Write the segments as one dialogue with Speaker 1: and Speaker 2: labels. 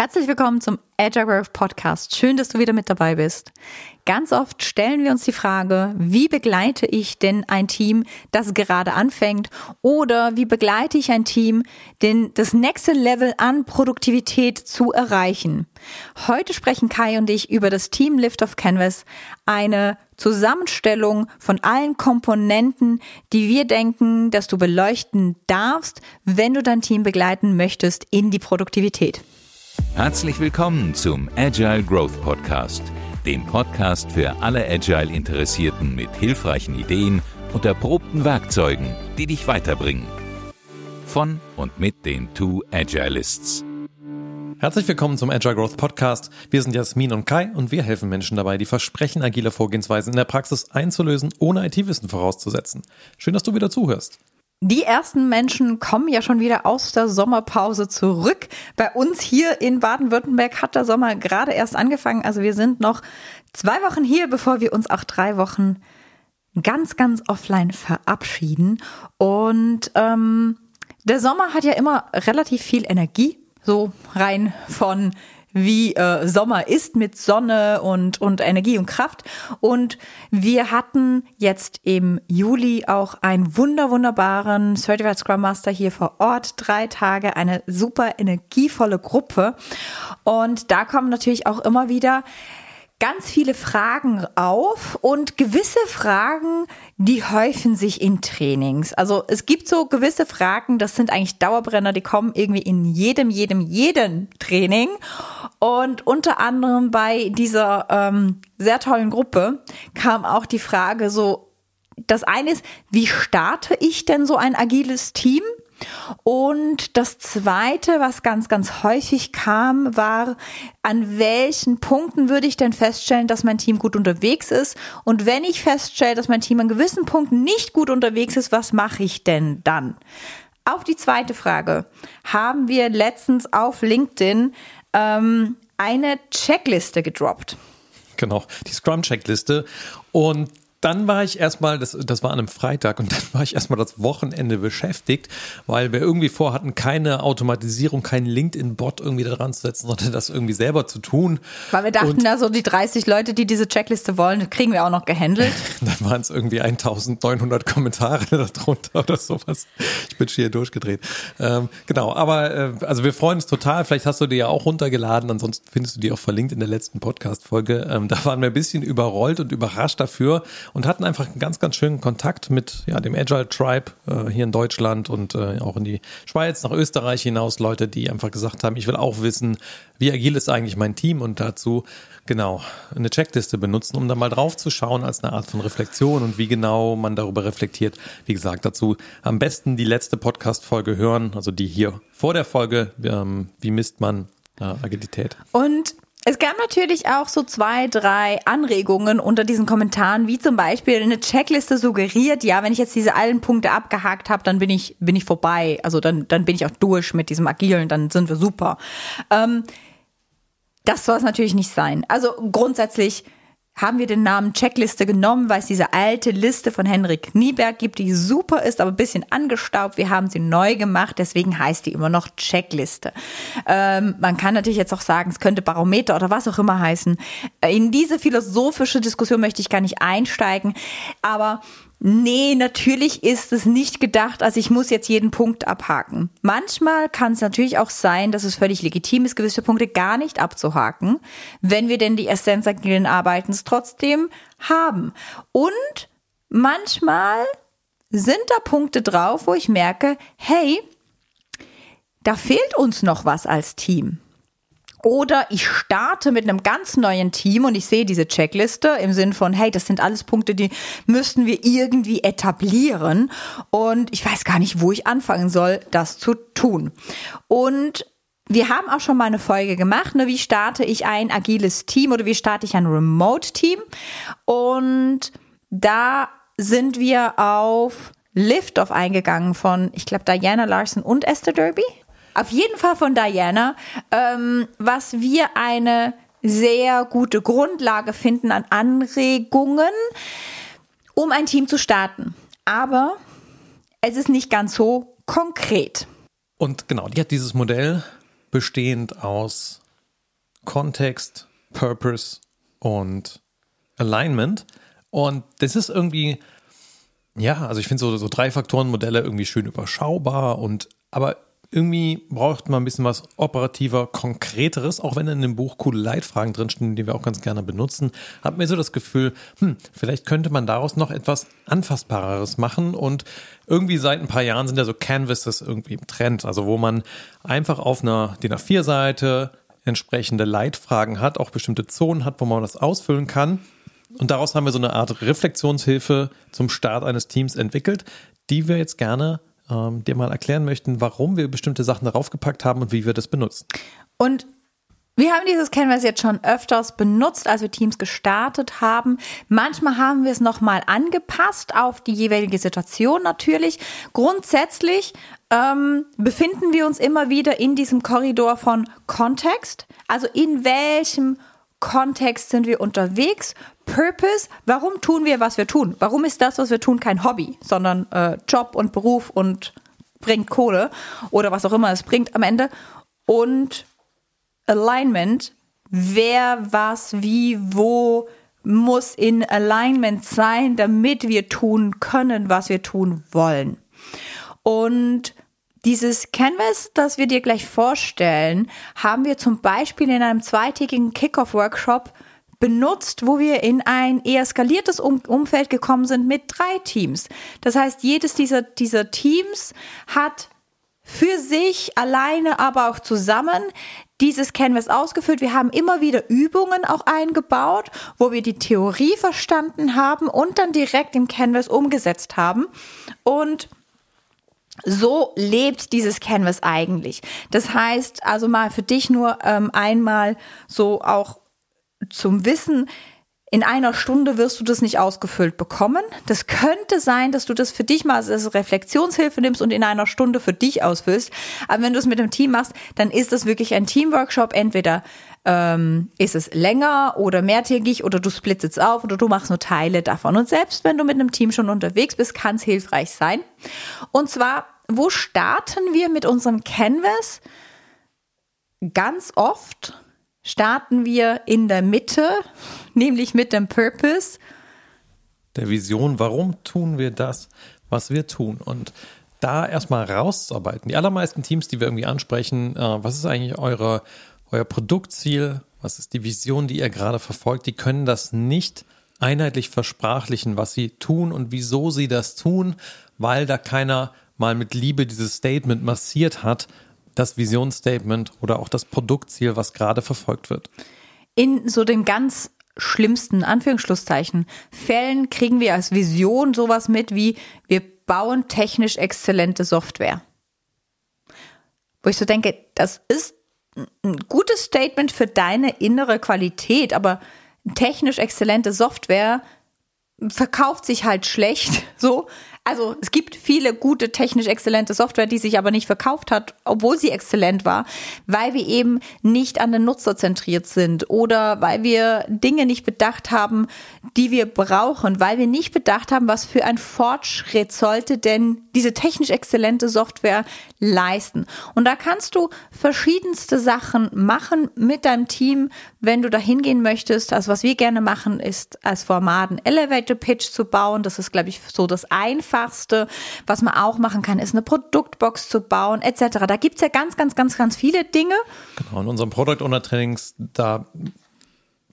Speaker 1: Herzlich willkommen zum Agile Growth Podcast. Schön, dass du wieder mit dabei bist. Ganz oft stellen wir uns die Frage, wie begleite ich denn ein Team, das gerade anfängt? Oder wie begleite ich ein Team, denn das nächste Level an Produktivität zu erreichen? Heute sprechen Kai und ich über das Team Lift of Canvas, eine Zusammenstellung von allen Komponenten, die wir denken, dass du beleuchten darfst, wenn du dein Team begleiten möchtest in die Produktivität.
Speaker 2: Herzlich willkommen zum Agile Growth Podcast, dem Podcast für alle Agile-Interessierten mit hilfreichen Ideen und erprobten Werkzeugen, die dich weiterbringen. Von und mit den Two Agilists.
Speaker 3: Herzlich willkommen zum Agile Growth Podcast. Wir sind Jasmin und Kai und wir helfen Menschen dabei, die Versprechen agiler Vorgehensweisen in der Praxis einzulösen, ohne IT-Wissen vorauszusetzen. Schön, dass du wieder zuhörst.
Speaker 1: Die ersten Menschen kommen ja schon wieder aus der Sommerpause zurück. Bei uns hier in Baden-Württemberg hat der Sommer gerade erst angefangen. Also wir sind noch zwei Wochen hier, bevor wir uns auch drei Wochen ganz, ganz offline verabschieden. Und ähm, der Sommer hat ja immer relativ viel Energie, so rein von wie äh, Sommer ist mit Sonne und, und Energie und Kraft. Und wir hatten jetzt im Juli auch einen wunder, wunderbaren Certified Scrum Master hier vor Ort. Drei Tage, eine super energievolle Gruppe. Und da kommen natürlich auch immer wieder ganz viele Fragen auf und gewisse Fragen, die häufen sich in Trainings. Also es gibt so gewisse Fragen, das sind eigentlich Dauerbrenner, die kommen irgendwie in jedem, jedem, jedem Training. Und unter anderem bei dieser ähm, sehr tollen Gruppe kam auch die Frage so, das eine ist, wie starte ich denn so ein agiles Team? Und das Zweite, was ganz, ganz häufig kam, war, an welchen Punkten würde ich denn feststellen, dass mein Team gut unterwegs ist? Und wenn ich feststelle, dass mein Team an gewissen Punkten nicht gut unterwegs ist, was mache ich denn dann? Auf die zweite Frage haben wir letztens auf LinkedIn ähm, eine Checkliste gedroppt.
Speaker 3: Genau, die Scrum-Checkliste. Und dann war ich erstmal, das, das war an einem Freitag, und dann war ich erstmal das Wochenende beschäftigt, weil wir irgendwie vorhatten, keine Automatisierung, keinen LinkedIn-Bot irgendwie da dran zu setzen, sondern das irgendwie selber zu tun.
Speaker 1: Weil wir dachten, da so die 30 Leute, die diese Checkliste wollen, kriegen wir auch noch gehandelt.
Speaker 3: dann waren es irgendwie 1900 Kommentare darunter oder sowas. Ich bin schon hier durchgedreht. Ähm, genau, aber äh, also wir freuen uns total. Vielleicht hast du die ja auch runtergeladen, ansonsten findest du die auch verlinkt in der letzten Podcast-Folge. Ähm, da waren wir ein bisschen überrollt und überrascht dafür und hatten einfach einen ganz, ganz schönen Kontakt mit ja, dem Agile Tribe äh, hier in Deutschland und äh, auch in die Schweiz, nach Österreich hinaus, Leute, die einfach gesagt haben, ich will auch wissen, wie agil ist eigentlich mein Team und dazu genau eine Checkliste benutzen, um da mal drauf zu schauen als eine Art von Reflexion und wie genau man darüber reflektiert. Wie gesagt, dazu am besten die letzte Podcast-Folge hören, also die hier vor der Folge, ähm, wie misst man äh, Agilität.
Speaker 1: Und es gab natürlich auch so zwei, drei Anregungen unter diesen Kommentaren, wie zum Beispiel eine Checkliste suggeriert, ja, wenn ich jetzt diese allen Punkte abgehakt habe, dann bin ich, bin ich vorbei. Also dann, dann bin ich auch durch mit diesem Agilen, dann sind wir super. Ähm, das soll es natürlich nicht sein. Also grundsätzlich haben wir den Namen Checkliste genommen, weil es diese alte Liste von Henrik Nieberg gibt, die super ist, aber ein bisschen angestaubt. Wir haben sie neu gemacht, deswegen heißt die immer noch Checkliste. Ähm, man kann natürlich jetzt auch sagen, es könnte Barometer oder was auch immer heißen. In diese philosophische Diskussion möchte ich gar nicht einsteigen, aber Nee, natürlich ist es nicht gedacht, also ich muss jetzt jeden Punkt abhaken. Manchmal kann es natürlich auch sein, dass es völlig legitim ist, gewisse Punkte gar nicht abzuhaken, wenn wir denn die Essenz agilen Arbeitens trotzdem haben. Und manchmal sind da Punkte drauf, wo ich merke, hey, da fehlt uns noch was als Team. Oder ich starte mit einem ganz neuen Team und ich sehe diese Checkliste im Sinn von, hey, das sind alles Punkte, die müssten wir irgendwie etablieren. Und ich weiß gar nicht, wo ich anfangen soll, das zu tun. Und wir haben auch schon mal eine Folge gemacht, ne, wie starte ich ein agiles Team oder wie starte ich ein Remote-Team. Und da sind wir auf Liftoff eingegangen von, ich glaube, Diana Larson und Esther Derby. Auf jeden Fall von Diana, ähm, was wir eine sehr gute Grundlage finden an Anregungen, um ein Team zu starten. Aber es ist nicht ganz so konkret.
Speaker 3: Und genau, die hat dieses Modell bestehend aus Kontext, Purpose und Alignment. Und das ist irgendwie, ja, also ich finde so, so drei Faktoren-Modelle irgendwie schön überschaubar und aber irgendwie braucht man ein bisschen was operativer, konkreteres, auch wenn in dem Buch coole Leitfragen drinstehen, die wir auch ganz gerne benutzen, hat mir so das Gefühl, hm, vielleicht könnte man daraus noch etwas anfassbareres machen und irgendwie seit ein paar Jahren sind ja so Canvases irgendwie im Trend, also wo man einfach auf einer DIN A4-Seite entsprechende Leitfragen hat, auch bestimmte Zonen hat, wo man das ausfüllen kann. Und daraus haben wir so eine Art Reflexionshilfe zum Start eines Teams entwickelt, die wir jetzt gerne ähm, dir mal erklären möchten, warum wir bestimmte Sachen darauf gepackt haben und wie wir das benutzen.
Speaker 1: Und wir haben dieses Canvas jetzt schon öfters benutzt, als wir Teams gestartet haben. Manchmal haben wir es nochmal angepasst auf die jeweilige Situation natürlich. Grundsätzlich ähm, befinden wir uns immer wieder in diesem Korridor von Kontext. Also in welchem Kontext sind wir unterwegs? Purpose, warum tun wir, was wir tun? Warum ist das, was wir tun, kein Hobby, sondern äh, Job und Beruf und bringt Kohle oder was auch immer es bringt am Ende? Und Alignment, wer, was, wie, wo muss in Alignment sein, damit wir tun können, was wir tun wollen. Und dieses Canvas, das wir dir gleich vorstellen, haben wir zum Beispiel in einem zweitägigen Kickoff-Workshop benutzt, wo wir in ein eher skaliertes um Umfeld gekommen sind mit drei Teams. Das heißt, jedes dieser, dieser Teams hat für sich alleine, aber auch zusammen dieses Canvas ausgefüllt. Wir haben immer wieder Übungen auch eingebaut, wo wir die Theorie verstanden haben und dann direkt im Canvas umgesetzt haben. Und so lebt dieses Canvas eigentlich. Das heißt also mal für dich nur ähm, einmal so auch zum Wissen, in einer Stunde wirst du das nicht ausgefüllt bekommen. Das könnte sein, dass du das für dich mal als Reflexionshilfe nimmst und in einer Stunde für dich ausfüllst. Aber wenn du es mit einem Team machst, dann ist das wirklich ein Teamworkshop. Entweder ähm, ist es länger oder mehrtägig oder du splitzt es auf oder du machst nur Teile davon. Und selbst wenn du mit einem Team schon unterwegs bist, kann es hilfreich sein. Und zwar, wo starten wir mit unserem Canvas? Ganz oft starten wir in der Mitte, nämlich mit dem Purpose.
Speaker 3: Der Vision, warum tun wir das, was wir tun? Und da erstmal rauszuarbeiten. Die allermeisten Teams, die wir irgendwie ansprechen, äh, was ist eigentlich eure, euer Produktziel? Was ist die Vision, die ihr gerade verfolgt? Die können das nicht einheitlich versprachlichen, was sie tun und wieso sie das tun, weil da keiner mal mit Liebe dieses Statement massiert hat, das Visionsstatement oder auch das Produktziel, was gerade verfolgt wird.
Speaker 1: In so den ganz schlimmsten Anführungsschlusszeichen Fällen kriegen wir als Vision sowas mit wie wir bauen technisch exzellente Software. Wo ich so denke, das ist ein gutes Statement für deine innere Qualität, aber technisch exzellente Software verkauft sich halt schlecht, so. Also es gibt viele gute, technisch exzellente Software, die sich aber nicht verkauft hat, obwohl sie exzellent war, weil wir eben nicht an den Nutzer zentriert sind oder weil wir Dinge nicht bedacht haben, die wir brauchen, weil wir nicht bedacht haben, was für ein Fortschritt sollte denn diese technisch exzellente Software leisten. Und da kannst du verschiedenste Sachen machen mit deinem Team, wenn du da hingehen möchtest. Also was wir gerne machen, ist als Format einen Elevator Pitch zu bauen. Das ist, glaube ich, so das Einfache Einfachste. Was man auch machen kann, ist eine Produktbox zu bauen, etc. Da gibt es ja ganz, ganz, ganz, ganz viele Dinge.
Speaker 3: Genau, in unserem Product Owner Trainings, da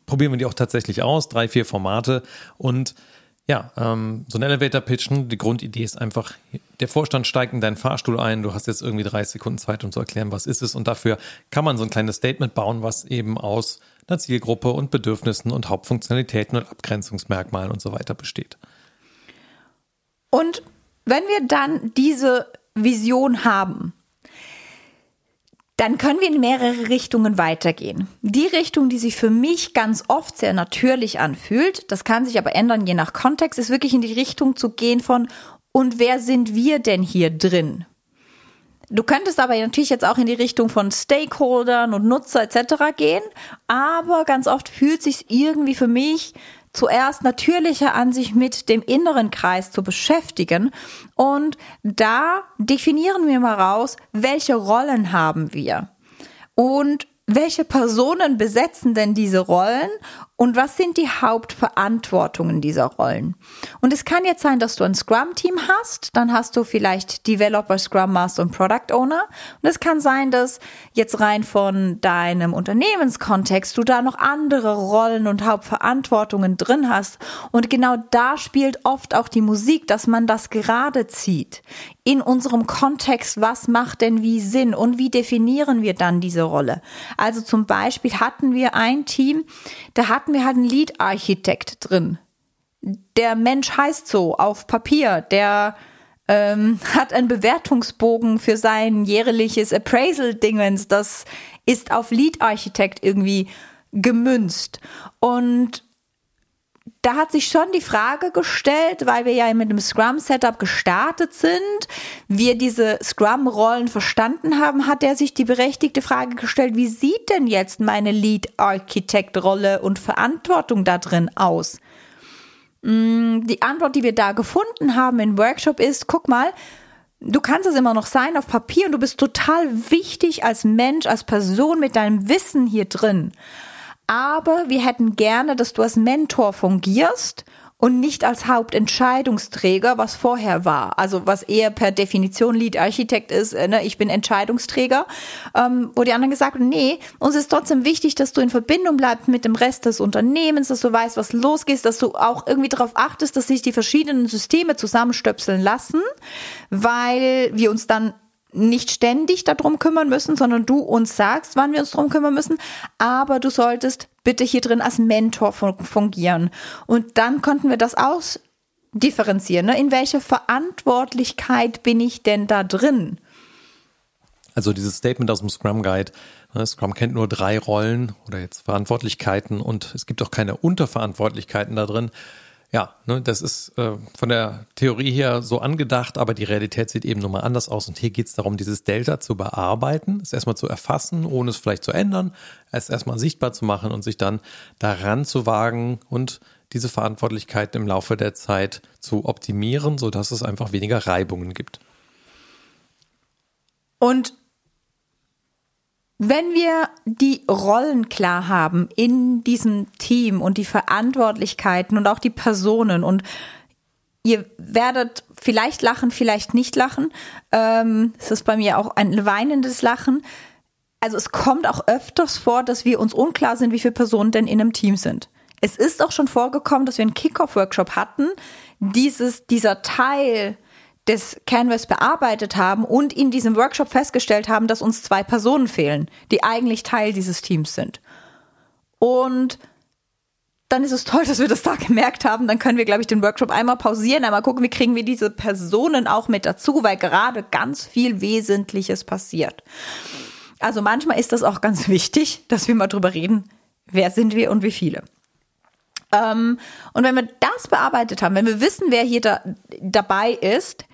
Speaker 3: probieren wir die auch tatsächlich aus, drei, vier Formate und ja, ähm, so ein Elevator pitchen, die Grundidee ist einfach, der Vorstand steigt in deinen Fahrstuhl ein, du hast jetzt irgendwie 30 Sekunden Zeit, um zu erklären, was ist es und dafür kann man so ein kleines Statement bauen, was eben aus einer Zielgruppe und Bedürfnissen und Hauptfunktionalitäten und Abgrenzungsmerkmalen und so weiter besteht.
Speaker 1: Und wenn wir dann diese Vision haben, dann können wir in mehrere Richtungen weitergehen. Die Richtung, die sich für mich ganz oft sehr natürlich anfühlt, das kann sich aber ändern je nach Kontext, ist wirklich in die Richtung zu gehen von, und wer sind wir denn hier drin? Du könntest aber natürlich jetzt auch in die Richtung von Stakeholdern und Nutzer etc. gehen, aber ganz oft fühlt sich irgendwie für mich zuerst natürlicher an, sich mit dem inneren Kreis zu beschäftigen. Und da definieren wir mal raus, welche Rollen haben wir. Und welche Personen besetzen denn diese Rollen und was sind die Hauptverantwortungen dieser Rollen? Und es kann jetzt sein, dass du ein Scrum-Team hast, dann hast du vielleicht Developer, Scrum Master und Product Owner. Und es kann sein, dass jetzt rein von deinem Unternehmenskontext du da noch andere Rollen und Hauptverantwortungen drin hast. Und genau da spielt oft auch die Musik, dass man das gerade zieht. In unserem Kontext, was macht denn wie Sinn und wie definieren wir dann diese Rolle? Also zum Beispiel hatten wir ein Team, da hatten wir halt einen Lead-Architekt drin. Der Mensch heißt so auf Papier, der ähm, hat einen Bewertungsbogen für sein jährliches Appraisal-Dingens. Das ist auf Lead-Architekt irgendwie gemünzt. Und da hat sich schon die Frage gestellt, weil wir ja mit dem Scrum-Setup gestartet sind, wir diese Scrum-Rollen verstanden haben, hat er sich die berechtigte Frage gestellt, wie sieht denn jetzt meine Lead-Architect-Rolle und Verantwortung da drin aus? Mm, die Antwort, die wir da gefunden haben im Workshop ist, guck mal, du kannst es immer noch sein auf Papier und du bist total wichtig als Mensch, als Person mit deinem Wissen hier drin aber wir hätten gerne, dass du als Mentor fungierst und nicht als Hauptentscheidungsträger, was vorher war. Also was eher per Definition Lead Architekt ist, äh, ne? ich bin Entscheidungsträger, ähm, wo die anderen gesagt haben, nee, uns ist trotzdem wichtig, dass du in Verbindung bleibst mit dem Rest des Unternehmens, dass du weißt, was losgeht, dass du auch irgendwie darauf achtest, dass sich die verschiedenen Systeme zusammenstöpseln lassen, weil wir uns dann nicht ständig darum kümmern müssen, sondern du uns sagst, wann wir uns darum kümmern müssen. Aber du solltest bitte hier drin als Mentor fungieren. Und dann konnten wir das ausdifferenzieren. Ne? In welcher Verantwortlichkeit bin ich denn da drin?
Speaker 3: Also dieses Statement aus dem Scrum Guide. Ne? Scrum kennt nur drei Rollen oder jetzt Verantwortlichkeiten und es gibt auch keine Unterverantwortlichkeiten da drin ja, ne, das ist äh, von der Theorie her so angedacht, aber die Realität sieht eben nochmal anders aus. Und hier geht es darum, dieses Delta zu bearbeiten, es erstmal zu erfassen, ohne es vielleicht zu ändern, es erstmal sichtbar zu machen und sich dann daran zu wagen und diese Verantwortlichkeit im Laufe der Zeit zu optimieren, sodass es einfach weniger Reibungen gibt.
Speaker 1: Und wenn wir die Rollen klar haben in diesem Team und die Verantwortlichkeiten und auch die Personen und ihr werdet vielleicht lachen, vielleicht nicht lachen. Ähm, es ist bei mir auch ein weinendes Lachen. Also es kommt auch öfters vor, dass wir uns unklar sind, wie viele Personen denn in einem Team sind. Es ist auch schon vorgekommen, dass wir einen Kickoff-Workshop hatten. Dieses, dieser Teil des Canvas bearbeitet haben und in diesem Workshop festgestellt haben, dass uns zwei Personen fehlen, die eigentlich Teil dieses Teams sind. Und dann ist es toll, dass wir das da gemerkt haben. Dann können wir, glaube ich, den Workshop einmal pausieren, einmal gucken, wie kriegen wir diese Personen auch mit dazu, weil gerade ganz viel Wesentliches passiert. Also manchmal ist das auch ganz wichtig, dass wir mal drüber reden, wer sind wir und wie viele. Ähm, und wenn wir das bearbeitet haben, wenn wir wissen, wer hier da, dabei ist,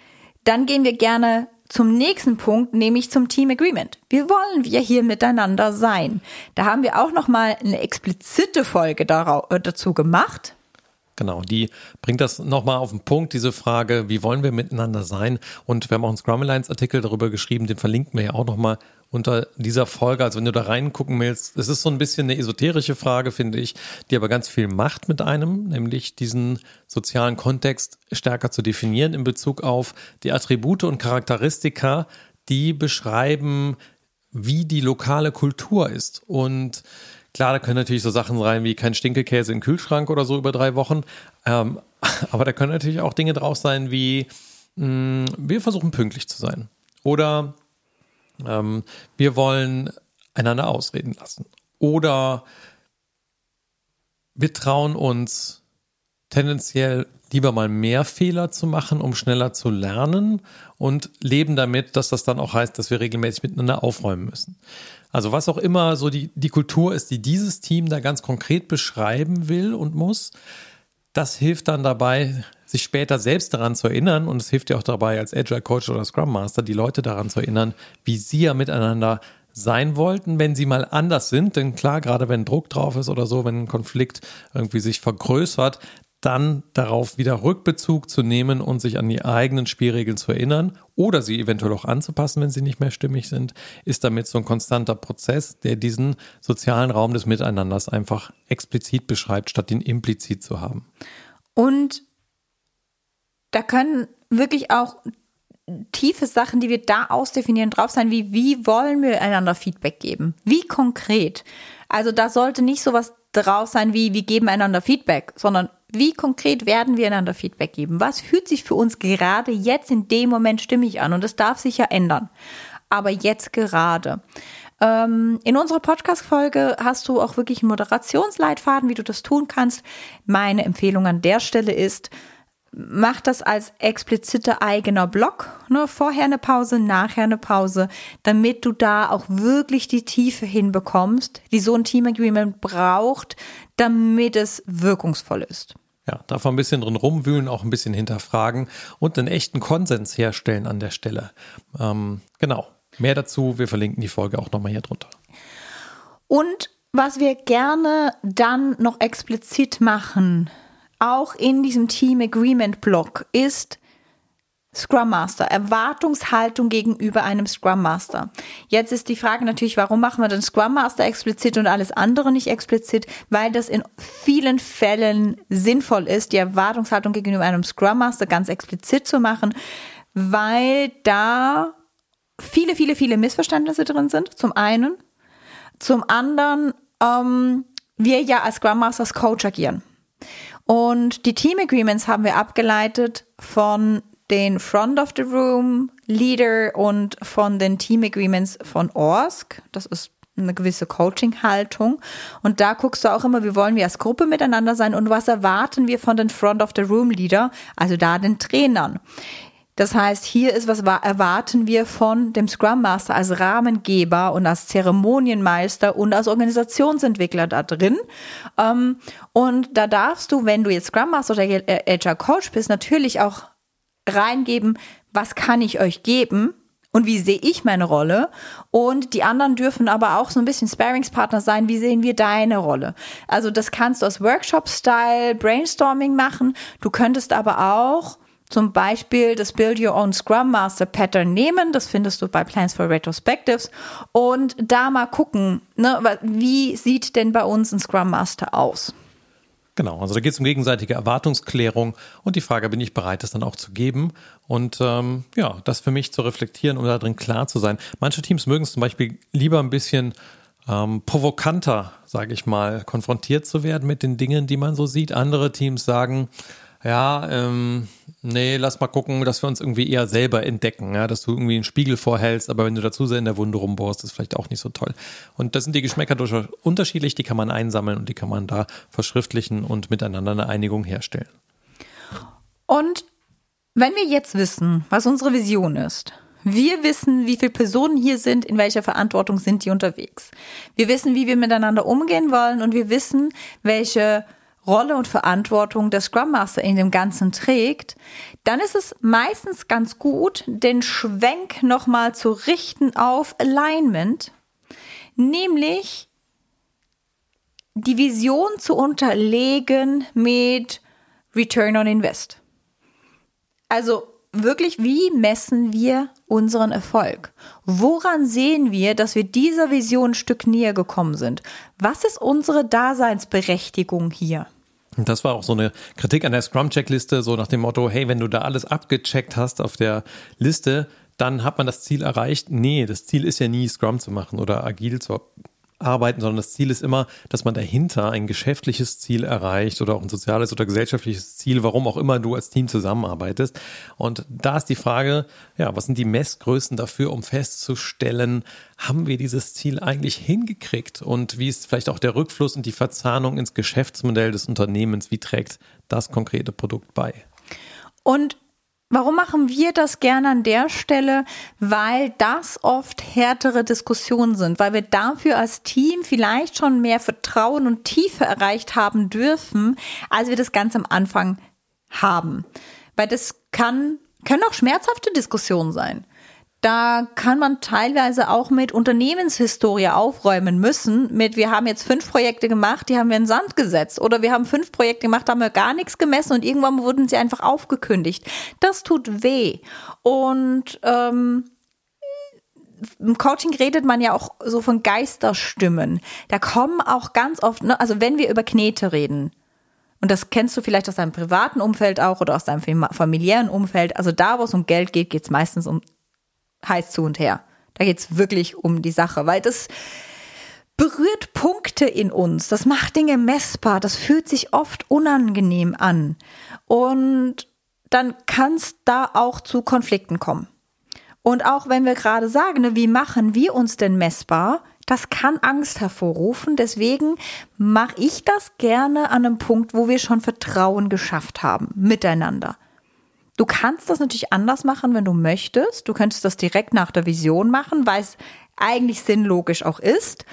Speaker 1: dann gehen wir gerne zum nächsten Punkt, nämlich zum Team Agreement. Wie wollen wir hier miteinander sein? Da haben wir auch noch mal eine explizite Folge äh, dazu gemacht.
Speaker 3: Genau, die bringt das nochmal auf den Punkt, diese Frage, wie wollen wir miteinander sein? Und wir haben auch einen Scrum Alliance Artikel darüber geschrieben, den verlinken wir ja auch nochmal unter dieser Folge. Also wenn du da reingucken willst, es ist so ein bisschen eine esoterische Frage, finde ich, die aber ganz viel macht mit einem, nämlich diesen sozialen Kontext stärker zu definieren in Bezug auf die Attribute und Charakteristika, die beschreiben, wie die lokale Kultur ist. Und klar, da können natürlich so Sachen rein wie kein Stinkekäse im Kühlschrank oder so über drei Wochen. Ähm, aber da können natürlich auch Dinge drauf sein wie, mh, mm, wir versuchen pünktlich zu sein. Oder ähm, wir wollen einander ausreden lassen. Oder wir trauen uns tendenziell lieber mal mehr Fehler zu machen, um schneller zu lernen und leben damit, dass das dann auch heißt, dass wir regelmäßig miteinander aufräumen müssen. Also was auch immer so die, die Kultur ist, die dieses Team da ganz konkret beschreiben will und muss, das hilft dann dabei, sich später selbst daran zu erinnern und es hilft ja auch dabei als Agile Coach oder Scrum Master, die Leute daran zu erinnern, wie sie ja miteinander sein wollten, wenn sie mal anders sind. Denn klar, gerade wenn Druck drauf ist oder so, wenn ein Konflikt irgendwie sich vergrößert, dann darauf wieder Rückbezug zu nehmen und sich an die eigenen Spielregeln zu erinnern oder sie eventuell auch anzupassen, wenn sie nicht mehr stimmig sind, ist damit so ein konstanter Prozess, der diesen sozialen Raum des Miteinanders einfach explizit beschreibt, statt ihn implizit zu haben.
Speaker 1: Und da können wirklich auch tiefe Sachen, die wir da ausdefinieren, drauf sein, wie wie wollen wir einander Feedback geben? Wie konkret? Also da sollte nicht sowas drauf sein wie wir geben einander Feedback, sondern wie konkret werden wir einander Feedback geben? Was fühlt sich für uns gerade jetzt in dem Moment stimmig an? Und es darf sich ja ändern. Aber jetzt gerade. Ähm, in unserer Podcast-Folge hast du auch wirklich einen Moderationsleitfaden, wie du das tun kannst. Meine Empfehlung an der Stelle ist, mach das als expliziter eigener Block. Ne? Vorher eine Pause, nachher eine Pause, damit du da auch wirklich die Tiefe hinbekommst, die so ein Team Agreement braucht, damit es wirkungsvoll ist.
Speaker 3: Ja, darf ein bisschen drin rumwühlen, auch ein bisschen hinterfragen und einen echten Konsens herstellen an der Stelle. Ähm, genau. Mehr dazu, wir verlinken die Folge auch nochmal hier drunter.
Speaker 1: Und was wir gerne dann noch explizit machen, auch in diesem Team Agreement Block, ist Scrum Master, Erwartungshaltung gegenüber einem Scrum Master. Jetzt ist die Frage natürlich, warum machen wir den Scrum Master explizit und alles andere nicht explizit? Weil das in vielen Fällen sinnvoll ist, die Erwartungshaltung gegenüber einem Scrum Master ganz explizit zu machen, weil da viele, viele, viele Missverständnisse drin sind, zum einen. Zum anderen, ähm, wir ja als Scrum Masters Coach agieren. Und die Team Agreements haben wir abgeleitet von den Front of the Room Leader und von den Team Agreements von ORSC. Das ist eine gewisse Coaching-Haltung. Und da guckst du auch immer, wie wollen wir als Gruppe miteinander sein und was erwarten wir von den Front of the Room Leader, also da den Trainern. Das heißt, hier ist, was erwarten wir von dem Scrum Master als Rahmengeber und als Zeremonienmeister und als Organisationsentwickler da drin. Ähm, und da darfst du, wenn du jetzt Scrum Master oder Agile Coach bist, natürlich auch reingeben, was kann ich euch geben und wie sehe ich meine Rolle. Und die anderen dürfen aber auch so ein bisschen Sparingspartner sein, wie sehen wir deine Rolle. Also das kannst du aus Workshop-Style, Brainstorming machen. Du könntest aber auch zum Beispiel das Build Your Own Scrum Master Pattern nehmen. Das findest du bei Plans for Retrospectives. Und da mal gucken, ne, wie sieht denn bei uns ein Scrum Master aus?
Speaker 3: Genau, also da geht es um gegenseitige Erwartungsklärung und die Frage, bin ich bereit, das dann auch zu geben und ähm, ja, das für mich zu reflektieren und um darin klar zu sein. Manche Teams mögen es zum Beispiel lieber ein bisschen ähm, provokanter, sage ich mal, konfrontiert zu werden mit den Dingen, die man so sieht. Andere Teams sagen, ja, ähm, nee, lass mal gucken, dass wir uns irgendwie eher selber entdecken, ja, dass du irgendwie einen Spiegel vorhältst, aber wenn du dazu sehr in der Wunde rumbohrst, ist vielleicht auch nicht so toll. Und das sind die Geschmäcker durchaus unterschiedlich, die kann man einsammeln und die kann man da verschriftlichen und miteinander eine Einigung herstellen.
Speaker 1: Und wenn wir jetzt wissen, was unsere Vision ist, wir wissen, wie viele Personen hier sind, in welcher Verantwortung sind die unterwegs. Wir wissen, wie wir miteinander umgehen wollen und wir wissen, welche Rolle und Verantwortung der Scrum Master in dem Ganzen trägt, dann ist es meistens ganz gut, den Schwenk nochmal zu richten auf Alignment, nämlich die Vision zu unterlegen mit Return on Invest. Also wirklich, wie messen wir unseren Erfolg? Woran sehen wir, dass wir dieser Vision ein Stück näher gekommen sind? Was ist unsere Daseinsberechtigung hier?
Speaker 3: Das war auch so eine Kritik an der Scrum-Checkliste, so nach dem Motto, hey, wenn du da alles abgecheckt hast auf der Liste, dann hat man das Ziel erreicht. Nee, das Ziel ist ja nie Scrum zu machen oder agil zu arbeiten, sondern das Ziel ist immer, dass man dahinter ein geschäftliches Ziel erreicht oder auch ein soziales oder gesellschaftliches Ziel, warum auch immer du als Team zusammenarbeitest. Und da ist die Frage, ja, was sind die Messgrößen dafür, um festzustellen, haben wir dieses Ziel eigentlich hingekriegt und wie ist vielleicht auch der Rückfluss und die Verzahnung ins Geschäftsmodell des Unternehmens, wie trägt das konkrete Produkt bei?
Speaker 1: Und Warum machen wir das gerne an der Stelle? Weil das oft härtere Diskussionen sind, weil wir dafür als Team vielleicht schon mehr Vertrauen und Tiefe erreicht haben dürfen, als wir das ganz am Anfang haben. Weil das kann, können auch schmerzhafte Diskussionen sein. Da kann man teilweise auch mit Unternehmenshistorie aufräumen müssen. Mit, wir haben jetzt fünf Projekte gemacht, die haben wir in Sand gesetzt. Oder wir haben fünf Projekte gemacht, haben wir gar nichts gemessen und irgendwann wurden sie einfach aufgekündigt. Das tut weh. Und ähm, im Coaching redet man ja auch so von Geisterstimmen. Da kommen auch ganz oft, ne, also wenn wir über Knete reden, und das kennst du vielleicht aus deinem privaten Umfeld auch oder aus deinem familiären Umfeld, also da, wo es um Geld geht, geht es meistens um heiß zu und her. Da geht's wirklich um die Sache, weil das berührt Punkte in uns, das macht Dinge messbar, das fühlt sich oft unangenehm an. Und dann kann es da auch zu Konflikten kommen. Und auch wenn wir gerade sagen, ne, wie machen wir uns denn messbar, das kann Angst hervorrufen. Deswegen mache ich das gerne an einem Punkt, wo wir schon Vertrauen geschafft haben miteinander. Du kannst das natürlich anders machen, wenn du möchtest. Du könntest das direkt nach der Vision machen, weil es eigentlich sinnlogisch auch ist.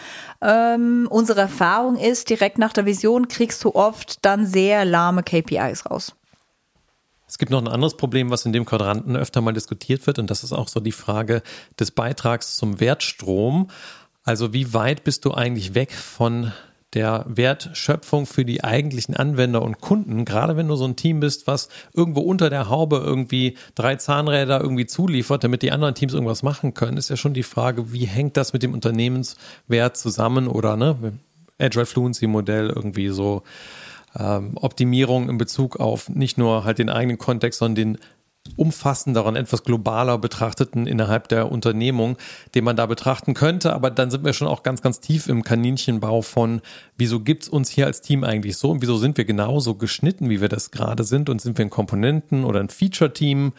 Speaker 1: Ähm, unsere Erfahrung ist, direkt nach der Vision kriegst du oft dann sehr lahme KPIs raus.
Speaker 3: Es gibt noch ein anderes Problem, was in dem Quadranten öfter mal diskutiert wird, und das ist auch so die Frage des Beitrags zum Wertstrom. Also wie weit bist du eigentlich weg von der Wertschöpfung für die eigentlichen Anwender und Kunden, gerade wenn du so ein Team bist, was irgendwo unter der Haube irgendwie drei Zahnräder irgendwie zuliefert, damit die anderen Teams irgendwas machen können, ist ja schon die Frage, wie hängt das mit dem Unternehmenswert zusammen oder ne, Agile Fluency Modell irgendwie so ähm, Optimierung in Bezug auf nicht nur halt den eigenen Kontext, sondern den umfassenderen, etwas globaler betrachteten innerhalb der Unternehmung, den man da betrachten könnte. Aber dann sind wir schon auch ganz, ganz tief im Kaninchenbau von, wieso gibt's uns hier als Team eigentlich so und wieso sind wir genauso geschnitten, wie wir das gerade sind und sind wir ein Komponenten oder ein Feature-Team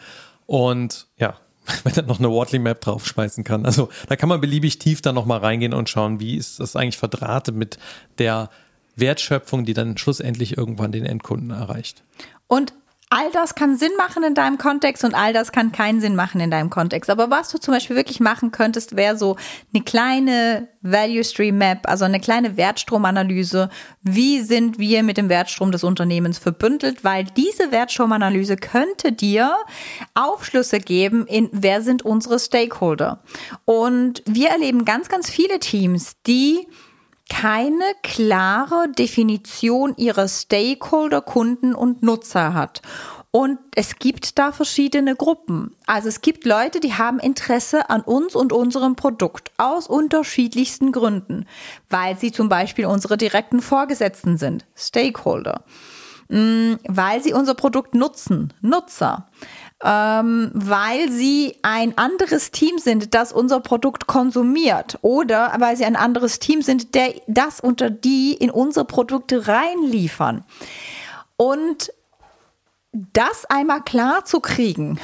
Speaker 3: und ja, wenn dann noch eine Wortley Map draufschmeißen kann. Also da kann man beliebig tief dann nochmal reingehen und schauen, wie ist das eigentlich verdrahtet mit der Wertschöpfung, die dann schlussendlich irgendwann den Endkunden erreicht.
Speaker 1: Und all das kann Sinn machen in deinem Kontext und all das kann keinen Sinn machen in deinem Kontext. Aber was du zum Beispiel wirklich machen könntest, wäre so eine kleine Value Stream Map, also eine kleine Wertstromanalyse. Wie sind wir mit dem Wertstrom des Unternehmens verbündelt? Weil diese Wertstromanalyse könnte dir Aufschlüsse geben in, wer sind unsere Stakeholder? Und wir erleben ganz, ganz viele Teams, die keine klare Definition ihrer Stakeholder, Kunden und Nutzer hat. Und es gibt da verschiedene Gruppen. Also es gibt Leute, die haben Interesse an uns und unserem Produkt aus unterschiedlichsten Gründen, weil sie zum Beispiel unsere direkten Vorgesetzten sind, Stakeholder, weil sie unser Produkt nutzen, Nutzer, ähm, weil sie ein anderes Team sind, das unser Produkt konsumiert oder weil sie ein anderes Team sind, der das unter die in unsere Produkte reinliefern. Und das einmal klar zu kriegen,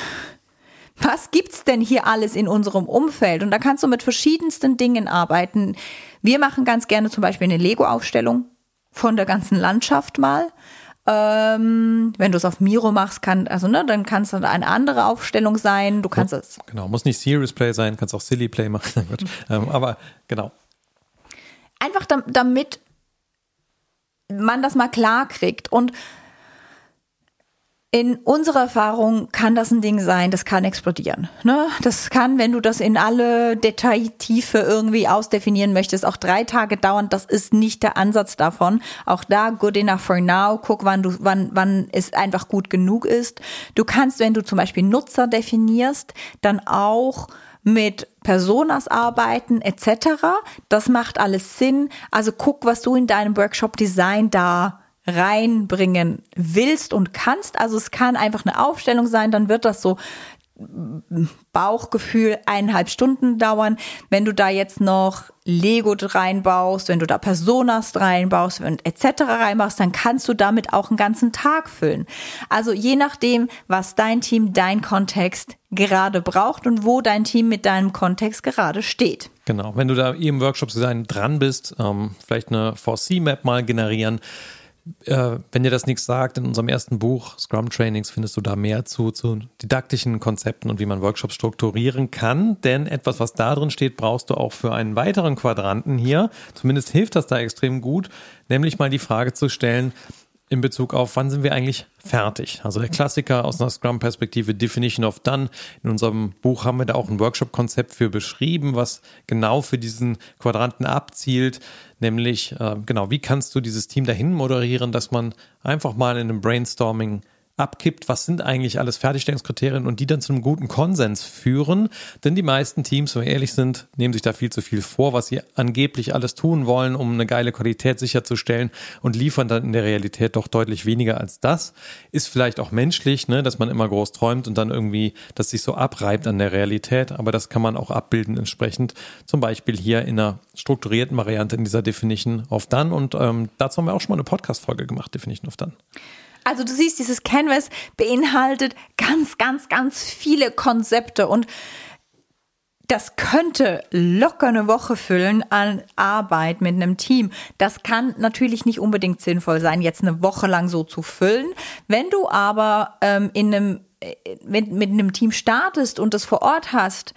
Speaker 1: was gibt's denn hier alles in unserem Umfeld? Und da kannst du mit verschiedensten Dingen arbeiten. Wir machen ganz gerne zum Beispiel eine Lego-Aufstellung von der ganzen Landschaft mal. Ähm, wenn du es auf Miro machst, kann, also ne, dann kann es eine andere Aufstellung sein. Du kannst es.
Speaker 3: Genau, muss nicht Serious Play sein, kannst auch Silly Play machen. ähm, aber genau.
Speaker 1: Einfach damit man das mal klar kriegt. Und in unserer Erfahrung kann das ein Ding sein, das kann explodieren. Ne? Das kann, wenn du das in alle Detailtiefe irgendwie ausdefinieren möchtest, auch drei Tage dauern. Das ist nicht der Ansatz davon. Auch da good enough for now. Guck, wann du, wann, wann es einfach gut genug ist. Du kannst, wenn du zum Beispiel Nutzer definierst, dann auch mit Personas arbeiten etc. Das macht alles Sinn. Also guck, was du in deinem Workshop Design da reinbringen willst und kannst. Also es kann einfach eine Aufstellung sein, dann wird das so Bauchgefühl eineinhalb Stunden dauern. Wenn du da jetzt noch Lego reinbaust, wenn du da Personas reinbaust und etc. reinbaust, dann kannst du damit auch einen ganzen Tag füllen. Also je nachdem, was dein Team, dein Kontext gerade braucht und wo dein Team mit deinem Kontext gerade steht.
Speaker 3: Genau, wenn du da im Workshop-Design dran bist, ähm, vielleicht eine 4C-Map mal generieren, äh, wenn dir das nichts sagt, in unserem ersten Buch Scrum Trainings findest du da mehr zu, zu didaktischen Konzepten und wie man Workshops strukturieren kann. Denn etwas, was da drin steht, brauchst du auch für einen weiteren Quadranten hier. Zumindest hilft das da extrem gut, nämlich mal die Frage zu stellen, in Bezug auf, wann sind wir eigentlich fertig? Also der Klassiker aus einer Scrum-Perspektive, Definition of Done. In unserem Buch haben wir da auch ein Workshop-Konzept für beschrieben, was genau für diesen Quadranten abzielt. Nämlich, äh, genau, wie kannst du dieses Team dahin moderieren, dass man einfach mal in einem Brainstorming abkippt, was sind eigentlich alles Fertigstellungskriterien und die dann zu einem guten Konsens führen. Denn die meisten Teams, wenn wir ehrlich sind, nehmen sich da viel zu viel vor, was sie angeblich alles tun wollen, um eine geile Qualität sicherzustellen und liefern dann in der Realität doch deutlich weniger als das. Ist vielleicht auch menschlich, ne, dass man immer groß träumt und dann irgendwie, dass sich so abreibt an der Realität, aber das kann man auch abbilden entsprechend. Zum Beispiel hier in einer strukturierten Variante in dieser Definition of Done und ähm, dazu haben wir auch schon mal eine Podcast-Folge gemacht, Definition of Done.
Speaker 1: Also du siehst, dieses Canvas beinhaltet ganz, ganz, ganz viele Konzepte und das könnte locker eine Woche füllen an Arbeit mit einem Team. Das kann natürlich nicht unbedingt sinnvoll sein, jetzt eine Woche lang so zu füllen. Wenn du aber ähm, in einem äh, mit, mit einem Team startest und das vor Ort hast,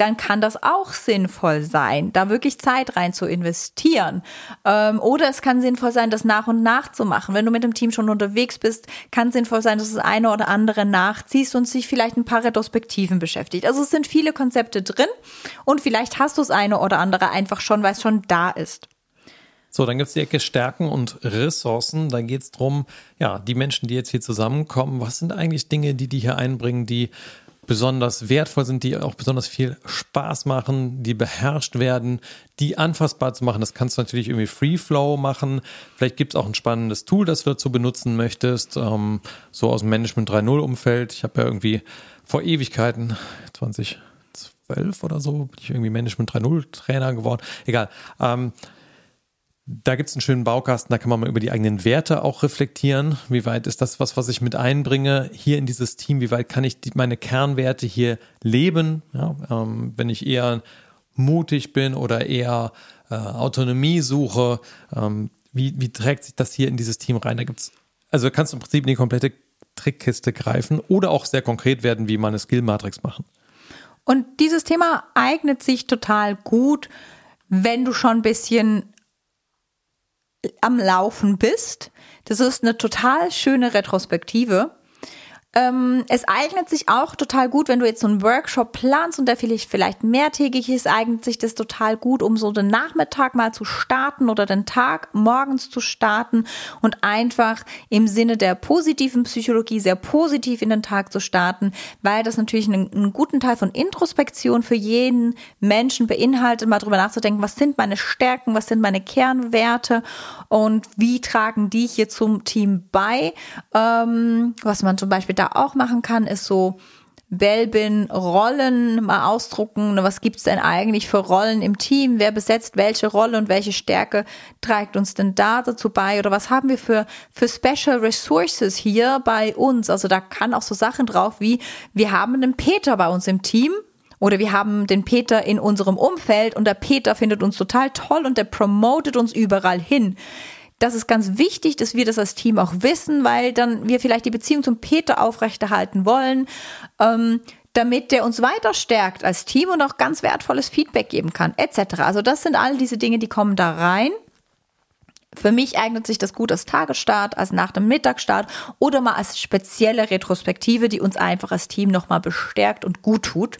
Speaker 1: dann kann das auch sinnvoll sein, da wirklich Zeit rein zu investieren. Ähm, oder es kann sinnvoll sein, das nach und nach zu machen. Wenn du mit dem Team schon unterwegs bist, kann es sinnvoll sein, dass das eine oder andere nachziehst und sich vielleicht ein paar Retrospektiven beschäftigt. Also es sind viele Konzepte drin und vielleicht hast du das eine oder andere einfach schon, weil es schon da ist.
Speaker 3: So, dann gibt's die Ecke Stärken und Ressourcen. Da geht's drum, ja, die Menschen, die jetzt hier zusammenkommen, was sind eigentlich Dinge, die die hier einbringen, die besonders wertvoll sind, die auch besonders viel Spaß machen, die beherrscht werden, die anfassbar zu machen. Das kannst du natürlich irgendwie Free Flow machen. Vielleicht gibt es auch ein spannendes Tool, das du dazu benutzen möchtest, ähm, so aus dem Management 3.0 Umfeld. Ich habe ja irgendwie vor Ewigkeiten, 2012 oder so, bin ich irgendwie Management 3.0 Trainer geworden. Egal. Ähm, da gibt es einen schönen Baukasten, da kann man mal über die eigenen Werte auch reflektieren. Wie weit ist das was, was ich mit einbringe hier in dieses Team? Wie weit kann ich die, meine Kernwerte hier leben? Ja, ähm, wenn ich eher mutig bin oder eher äh, Autonomie suche, ähm, wie, wie trägt sich das hier in dieses Team rein? Da gibt's, also kannst du im Prinzip in die komplette Trickkiste greifen oder auch sehr konkret werden, wie man eine Skill-Matrix machen.
Speaker 1: Und dieses Thema eignet sich total gut, wenn du schon ein bisschen am Laufen bist. Das ist eine total schöne Retrospektive. Ähm, es eignet sich auch total gut, wenn du jetzt so einen Workshop planst und der vielleicht, mehrtägig ist, eignet sich das total gut, um so den Nachmittag mal zu starten oder den Tag morgens zu starten und einfach im Sinne der positiven Psychologie sehr positiv in den Tag zu starten, weil das natürlich einen, einen guten Teil von Introspektion für jeden Menschen beinhaltet, mal drüber nachzudenken, was sind meine Stärken, was sind meine Kernwerte und wie tragen die hier zum Team bei, ähm, was man zum Beispiel da auch machen kann, ist so Belbin-Rollen mal ausdrucken. Was gibt's denn eigentlich für Rollen im Team? Wer besetzt welche Rolle und welche Stärke trägt uns denn da dazu bei? Oder was haben wir für, für Special Resources hier bei uns? Also da kann auch so Sachen drauf wie, wir haben einen Peter bei uns im Team. Oder wir haben den Peter in unserem Umfeld und der Peter findet uns total toll und der promotet uns überall hin das ist ganz wichtig, dass wir das als Team auch wissen, weil dann wir vielleicht die Beziehung zum Peter aufrechterhalten wollen, ähm, damit der uns weiter stärkt als Team und auch ganz wertvolles Feedback geben kann, etc. Also das sind all diese Dinge, die kommen da rein. Für mich eignet sich das gut als Tagesstart, als nach dem Mittagsstart oder mal als spezielle Retrospektive, die uns einfach als Team nochmal bestärkt und gut tut.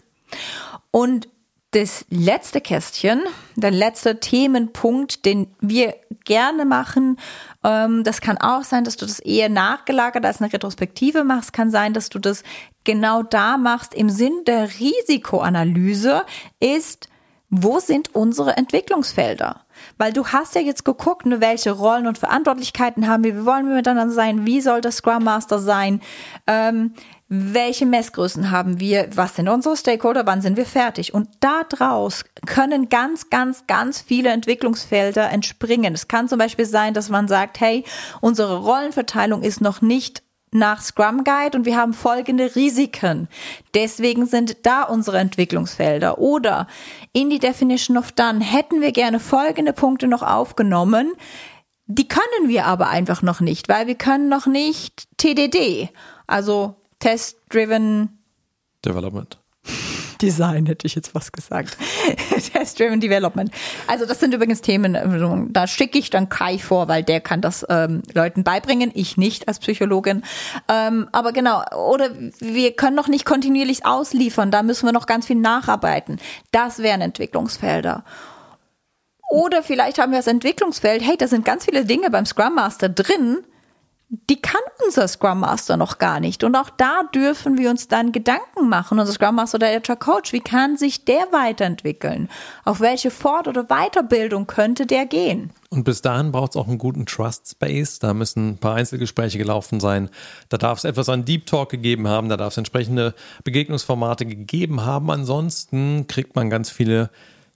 Speaker 1: Und das letzte Kästchen, der letzte Themenpunkt, den wir gerne machen, ähm, das kann auch sein, dass du das eher nachgelagert als eine Retrospektive machst, kann sein, dass du das genau da machst. Im Sinn der Risikoanalyse, ist, wo sind unsere Entwicklungsfelder? Weil du hast ja jetzt geguckt, ne, welche Rollen und Verantwortlichkeiten haben wir, wie wollen wir miteinander sein, wie soll der Scrum Master sein, ähm, welche Messgrößen haben wir, was sind unsere Stakeholder, wann sind wir fertig. Und daraus können ganz, ganz, ganz viele Entwicklungsfelder entspringen. Es kann zum Beispiel sein, dass man sagt, hey, unsere Rollenverteilung ist noch nicht nach Scrum Guide und wir haben folgende Risiken. Deswegen sind da unsere Entwicklungsfelder. Oder in die Definition of Done hätten wir gerne folgende Punkte noch aufgenommen. Die können wir aber einfach noch nicht, weil wir können noch nicht TDD, also Test-Driven
Speaker 3: Development.
Speaker 1: Design hätte ich jetzt was gesagt. Test-Driven Development. Also das sind übrigens Themen, da schicke ich dann Kai vor, weil der kann das ähm, Leuten beibringen, ich nicht als Psychologin. Ähm, aber genau, oder wir können noch nicht kontinuierlich ausliefern, da müssen wir noch ganz viel nacharbeiten. Das wären Entwicklungsfelder. Oder vielleicht haben wir das Entwicklungsfeld, hey, da sind ganz viele Dinge beim Scrum Master drin, die kann unser Scrum Master noch gar nicht. Und auch da dürfen wir uns dann Gedanken machen. Unser Scrum Master oder Agile Coach, wie kann sich der weiterentwickeln? Auf welche Fort- oder Weiterbildung könnte der gehen?
Speaker 3: Und bis dahin braucht es auch einen guten Trust Space. Da müssen ein paar Einzelgespräche gelaufen sein. Da darf es etwas an Deep Talk gegeben haben. Da darf es entsprechende Begegnungsformate gegeben haben. Ansonsten kriegt man ganz viele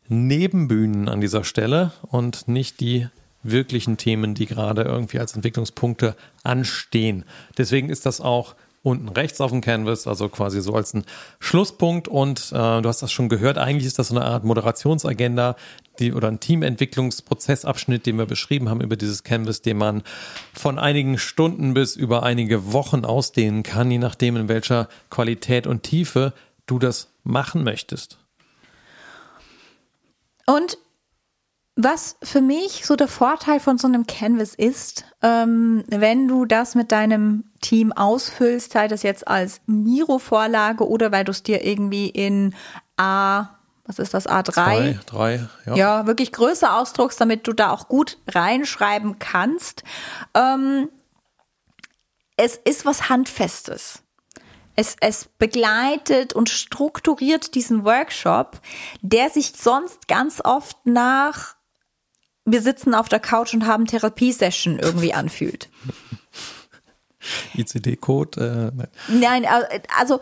Speaker 3: Nebenbühnen an dieser Stelle und nicht die wirklichen Themen, die gerade irgendwie als Entwicklungspunkte anstehen. Deswegen ist das auch unten rechts auf dem Canvas, also quasi so als ein Schlusspunkt. Und äh, du hast das schon gehört, eigentlich ist das so eine Art Moderationsagenda die, oder ein Teamentwicklungsprozessabschnitt, den wir beschrieben haben über dieses Canvas, den man von einigen Stunden bis über einige Wochen ausdehnen kann, je nachdem, in welcher Qualität und Tiefe du das machen möchtest.
Speaker 1: Und was für mich so der Vorteil von so einem Canvas ist, ähm, wenn du das mit deinem Team ausfüllst, sei das jetzt als Miro-Vorlage oder weil du es dir irgendwie in A, was ist das, A3?
Speaker 3: Zwei, drei, ja.
Speaker 1: ja, wirklich größer ausdruckst, damit du da auch gut reinschreiben kannst. Ähm, es ist was Handfestes. Es, es begleitet und strukturiert diesen Workshop, der sich sonst ganz oft nach wir sitzen auf der Couch und haben Therapiesession irgendwie anfühlt.
Speaker 3: ICD-Code?
Speaker 1: Äh, nein, also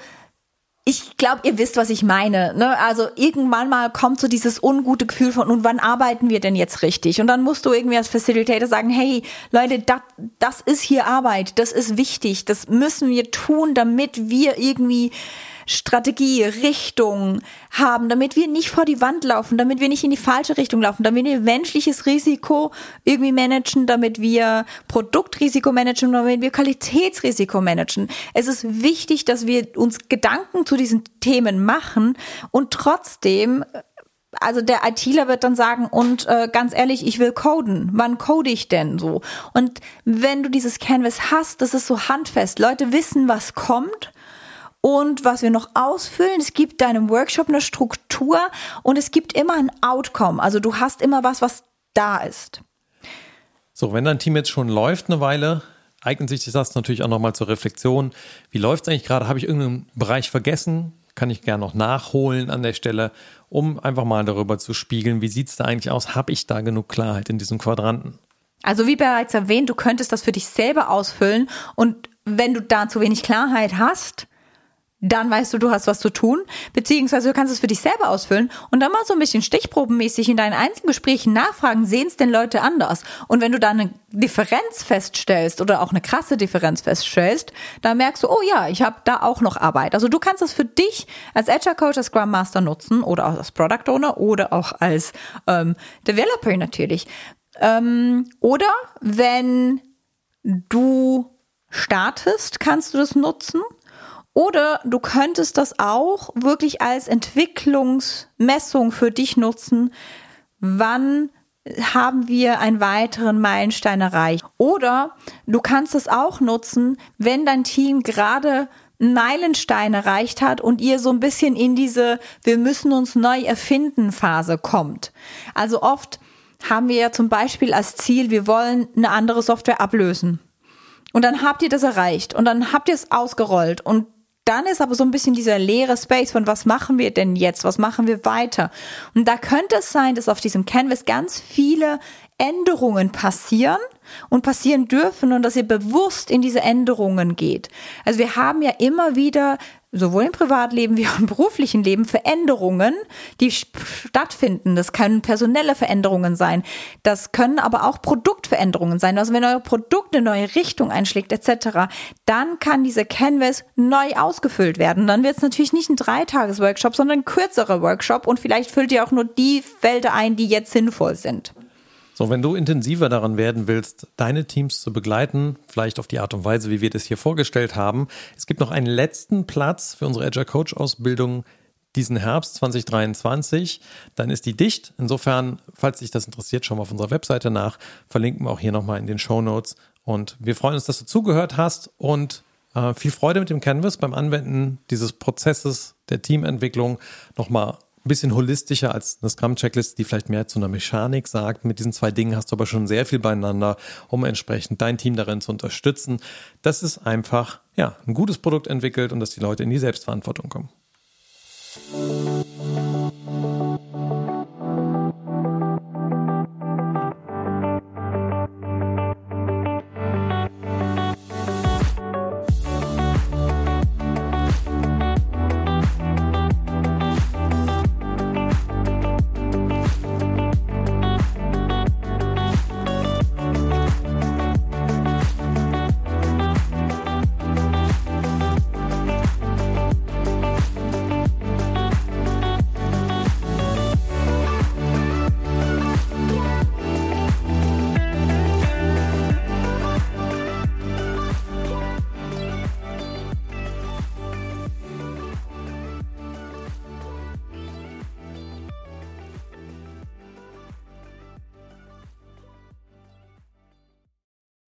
Speaker 1: ich glaube, ihr wisst, was ich meine. Ne? Also irgendwann mal kommt so dieses ungute Gefühl von, und wann arbeiten wir denn jetzt richtig? Und dann musst du irgendwie als Facilitator sagen, hey Leute, dat, das ist hier Arbeit, das ist wichtig, das müssen wir tun, damit wir irgendwie Strategie, Richtung haben, damit wir nicht vor die Wand laufen, damit wir nicht in die falsche Richtung laufen, damit wir menschliches Risiko irgendwie managen, damit wir Produktrisiko managen, damit wir Qualitätsrisiko managen. Es ist wichtig, dass wir uns Gedanken zu diesen Themen machen und trotzdem also der ITler wird dann sagen, und äh, ganz ehrlich, ich will coden. Wann code ich denn so? Und wenn du dieses Canvas hast, das ist so handfest. Leute wissen, was kommt und was wir noch ausfüllen, es gibt deinem Workshop eine Struktur und es gibt immer ein Outcome. Also du hast immer was, was da ist.
Speaker 3: So, wenn dein Team jetzt schon läuft eine Weile, eignet sich das natürlich auch nochmal zur Reflexion. Wie läuft es eigentlich gerade? Habe ich irgendeinen Bereich vergessen? Kann ich gerne noch nachholen an der Stelle, um einfach mal darüber zu spiegeln, wie sieht es da eigentlich aus? Habe ich da genug Klarheit in diesem Quadranten?
Speaker 1: Also wie bereits erwähnt, du könntest das für dich selber ausfüllen und wenn du da zu wenig Klarheit hast, dann weißt du, du hast was zu tun, beziehungsweise du kannst es für dich selber ausfüllen und dann mal so ein bisschen stichprobenmäßig in deinen Einzelgesprächen nachfragen, sehen es denn Leute anders? Und wenn du da eine Differenz feststellst oder auch eine krasse Differenz feststellst, dann merkst du, oh ja, ich habe da auch noch Arbeit. Also du kannst das für dich als Agile Coach, als Scrum Master nutzen oder auch als Product Owner oder auch als ähm, Developer natürlich. Ähm, oder wenn du startest, kannst du das nutzen oder du könntest das auch wirklich als Entwicklungsmessung für dich nutzen. Wann haben wir einen weiteren Meilenstein erreicht? Oder du kannst es auch nutzen, wenn dein Team gerade einen Meilenstein erreicht hat und ihr so ein bisschen in diese Wir müssen uns neu erfinden Phase kommt. Also oft haben wir ja zum Beispiel als Ziel, wir wollen eine andere Software ablösen. Und dann habt ihr das erreicht und dann habt ihr es ausgerollt und dann ist aber so ein bisschen dieser leere Space von was machen wir denn jetzt? Was machen wir weiter? Und da könnte es sein, dass auf diesem Canvas ganz viele Änderungen passieren und passieren dürfen und dass ihr bewusst in diese Änderungen geht. Also wir haben ja immer wieder sowohl im Privatleben wie auch im beruflichen Leben Veränderungen, die stattfinden. Das können personelle Veränderungen sein. Das können aber auch Produktveränderungen sein. Also wenn euer Produkt eine neue Richtung einschlägt etc., dann kann diese Canvas neu ausgefüllt werden. Dann wird es natürlich nicht ein Dreitages-Workshop, sondern ein kürzerer Workshop und vielleicht füllt ihr auch nur die Felder ein, die jetzt sinnvoll sind.
Speaker 3: So, wenn du intensiver daran werden willst, deine Teams zu begleiten, vielleicht auf die Art und Weise, wie wir das hier vorgestellt haben, es gibt noch einen letzten Platz für unsere Agile Coach Ausbildung diesen Herbst 2023, dann ist die dicht. Insofern, falls dich das interessiert, schau mal auf unserer Webseite nach. Verlinken wir auch hier nochmal in den Show Notes. Und wir freuen uns, dass du zugehört hast und äh, viel Freude mit dem Canvas beim Anwenden dieses Prozesses der Teamentwicklung nochmal ein bisschen holistischer als eine Scrum-Checklist, die vielleicht mehr zu einer Mechanik sagt. Mit diesen zwei Dingen hast du aber schon sehr viel beieinander, um entsprechend dein Team darin zu unterstützen, dass es einfach ja, ein gutes Produkt entwickelt und dass die Leute in die Selbstverantwortung kommen.